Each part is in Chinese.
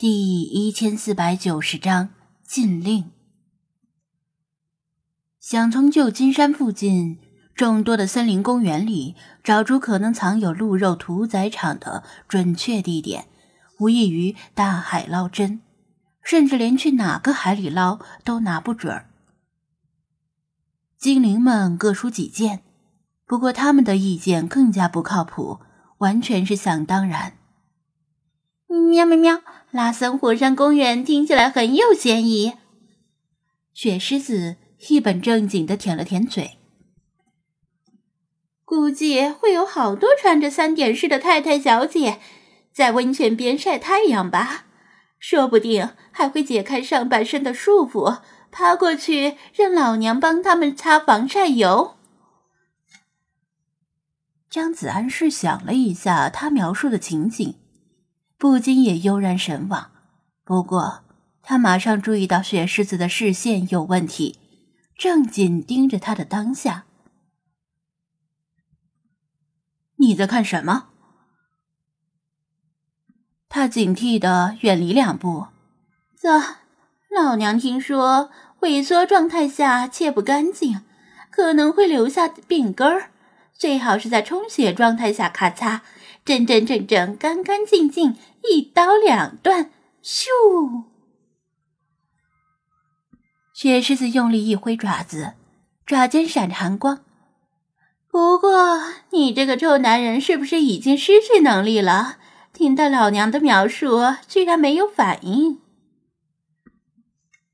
第一千四百九十章禁令。想从旧金山附近众多的森林公园里找出可能藏有鹿肉屠宰场的准确地点，无异于大海捞针，甚至连去哪个海里捞都拿不准。精灵们各抒己见，不过他们的意见更加不靠谱，完全是想当然。喵喵喵！拉森火山公园听起来很有嫌疑。雪狮子一本正经的舔了舔嘴，估计会有好多穿着三点式的太太小姐在温泉边晒太阳吧？说不定还会解开上半身的束缚，趴过去让老娘帮他们擦防晒油。张子安试想了一下他描述的情景。不禁也悠然神往，不过他马上注意到雪狮子的视线有问题，正紧盯着他的当下。你在看什么？他警惕的远离两步。这老娘听说，萎缩状态下切不干净，可能会留下病根儿，最好是在充血状态下咔嚓。真真正正、干干净净，一刀两断！咻！雪狮子用力一挥爪子，爪尖闪着寒光。不过，你这个臭男人是不是已经失去能力了？听到老娘的描述，居然没有反应。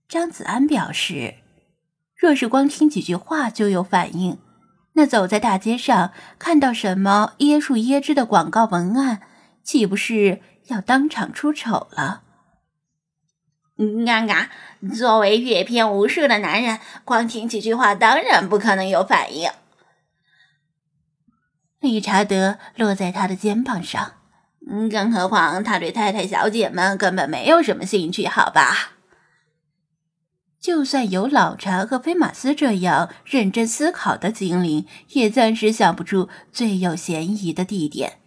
张子安表示，若是光听几句话就有反应。那走在大街上看到什么椰树椰汁的广告文案，岂不是要当场出丑了？嘎嘎！作为阅片无数的男人，光听几句话当然不可能有反应。理查德落在他的肩膀上，更何况他对太太小姐们根本没有什么兴趣，好吧？就算有老查和菲马斯这样认真思考的精灵，也暂时想不出最有嫌疑的地点。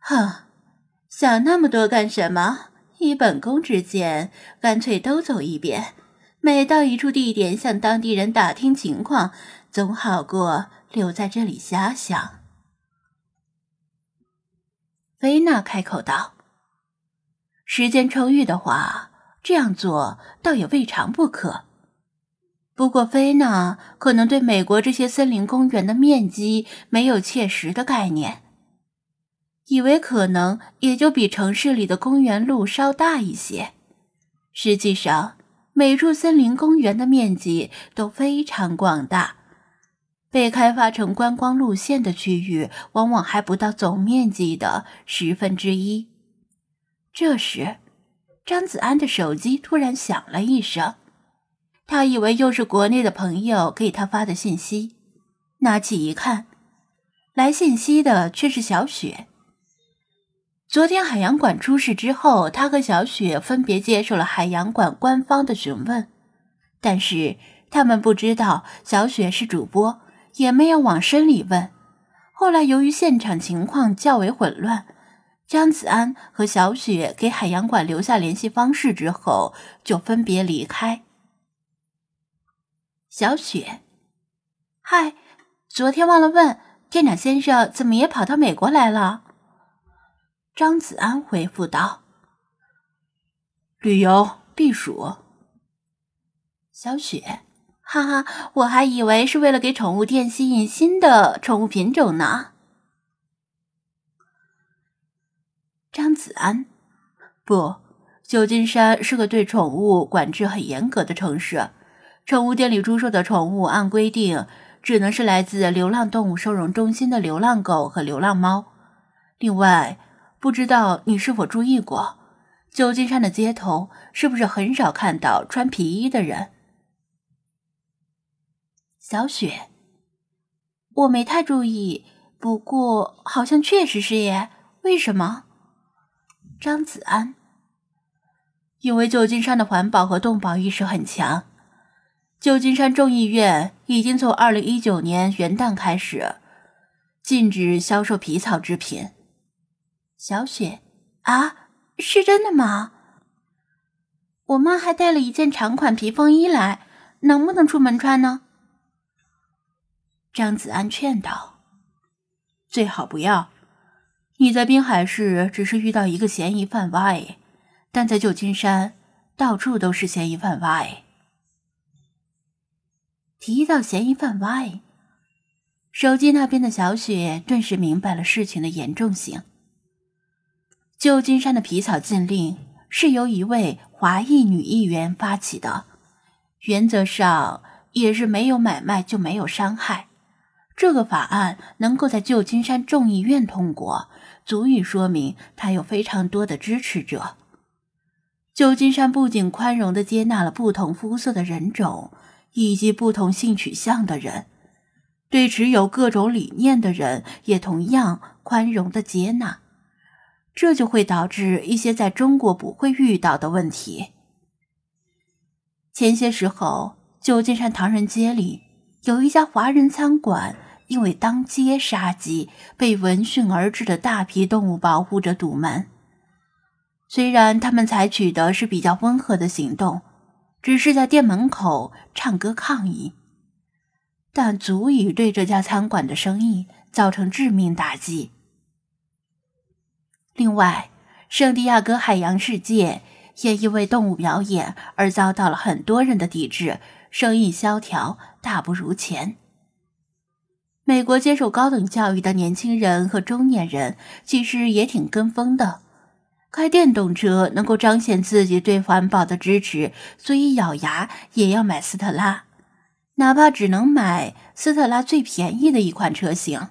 哼，想那么多干什么？以本宫之见，干脆都走一遍。每到一处地点，向当地人打听情况，总好过留在这里瞎想。菲娜开口道：“时间充裕的话。”这样做倒也未尝不可，不过菲娜可能对美国这些森林公园的面积没有切实的概念，以为可能也就比城市里的公园路稍大一些。实际上，每处森林公园的面积都非常广大，被开发成观光路线的区域往往还不到总面积的十分之一。这时。张子安的手机突然响了一声，他以为又是国内的朋友给他发的信息，拿起一看，来信息的却是小雪。昨天海洋馆出事之后，他和小雪分别接受了海洋馆官方的询问，但是他们不知道小雪是主播，也没有往深里问。后来由于现场情况较为混乱。张子安和小雪给海洋馆留下联系方式之后，就分别离开。小雪，嗨，昨天忘了问店长先生怎么也跑到美国来了。张子安回复道：“旅游避暑。”小雪，哈哈，我还以为是为了给宠物店吸引新的宠物品种呢。张子安，不，旧金山是个对宠物管制很严格的城市，宠物店里出售的宠物按规定只能是来自流浪动物收容中心的流浪狗和流浪猫。另外，不知道你是否注意过，旧金山的街头是不是很少看到穿皮衣的人？小雪，我没太注意，不过好像确实是耶。为什么？张子安，因为旧金山的环保和动保意识很强，旧金山众议院已经从二零一九年元旦开始禁止销售皮草制品。小雪，啊，是真的吗？我妈还带了一件长款皮风衣来，能不能出门穿呢？张子安劝道：“最好不要。你在滨海市只是遇到一个嫌疑犯 Y，但在旧金山到处都是嫌疑犯 Y。”提到嫌疑犯 Y，手机那边的小雪顿时明白了事情的严重性。旧金山的皮草禁令是由一位华裔女议员发起的，原则上也是没有买卖就没有伤害。这个法案能够在旧金山众议院通过，足以说明他有非常多的支持者。旧金山不仅宽容的接纳了不同肤色的人种以及不同性取向的人，对持有各种理念的人也同样宽容的接纳，这就会导致一些在中国不会遇到的问题。前些时候，旧金山唐人街里有一家华人餐馆。因为当街杀鸡，被闻讯而至的大批动物保护者堵门。虽然他们采取的是比较温和的行动，只是在店门口唱歌抗议，但足以对这家餐馆的生意造成致命打击。另外，圣地亚哥海洋世界也因为动物表演而遭到了很多人的抵制，生意萧条，大不如前。美国接受高等教育的年轻人和中年人其实也挺跟风的，开电动车能够彰显自己对环保的支持，所以咬牙也要买斯特拉，哪怕只能买斯特拉最便宜的一款车型。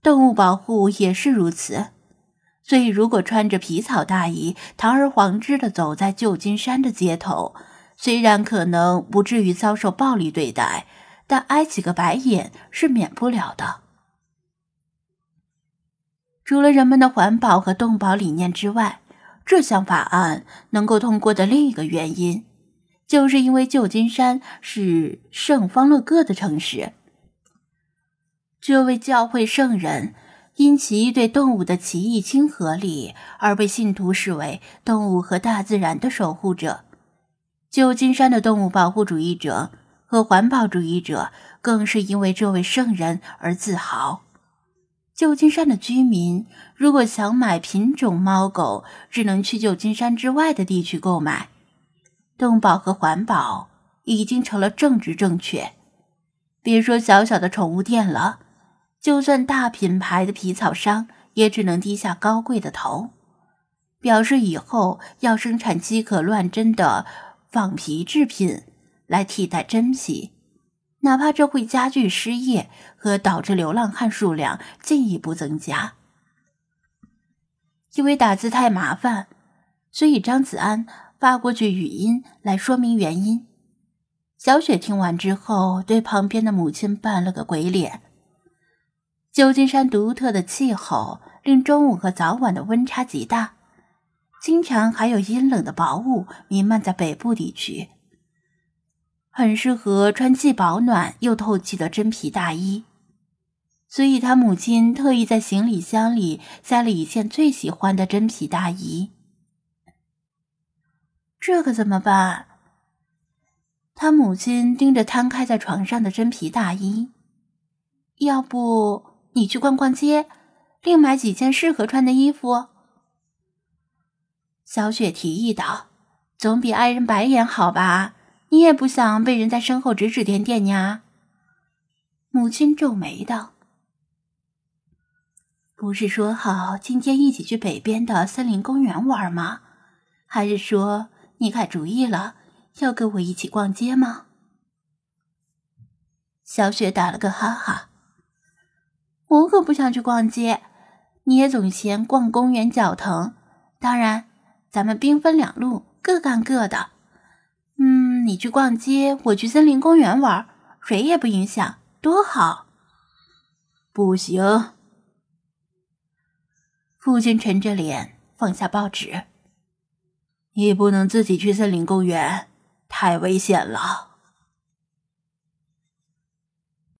动物保护也是如此，所以如果穿着皮草大衣，堂而皇之的走在旧金山的街头，虽然可能不至于遭受暴力对待。但挨几个白眼是免不了的。除了人们的环保和动保理念之外，这项法案能够通过的另一个原因，就是因为旧金山是圣方乐各的城市。这位教会圣人因其对动物的奇异亲和力而被信徒视为动物和大自然的守护者。旧金山的动物保护主义者。和环保主义者更是因为这位圣人而自豪。旧金山的居民如果想买品种猫狗，只能去旧金山之外的地区购买。动保和环保已经成了政治正确，别说小小的宠物店了，就算大品牌的皮草商也只能低下高贵的头，表示以后要生产饥渴乱真的仿皮制品。来替代真皮，哪怕这会加剧失业和导致流浪汉数量进一步增加。因为打字太麻烦，所以张子安发过去语音来说明原因。小雪听完之后，对旁边的母亲扮了个鬼脸。旧金山独特的气候令中午和早晚的温差极大，经常还有阴冷的薄雾弥漫在北部地区。很适合穿既保暖又透气的真皮大衣，所以他母亲特意在行李箱里塞了一件最喜欢的真皮大衣。这可怎么办？他母亲盯着摊开在床上的真皮大衣，要不你去逛逛街，另买几件适合穿的衣服？小雪提议道：“总比挨人白眼好吧？”你也不想被人在身后指指点点呀？母亲皱眉道：“不是说好今天一起去北边的森林公园玩吗？还是说你改主意了，要跟我一起逛街吗？”小雪打了个哈哈：“我可不想去逛街，你也总嫌逛公园脚疼。当然，咱们兵分两路，各干各的。”你去逛街，我去森林公园玩，谁也不影响，多好。不行，父亲沉着脸放下报纸。你不能自己去森林公园，太危险了。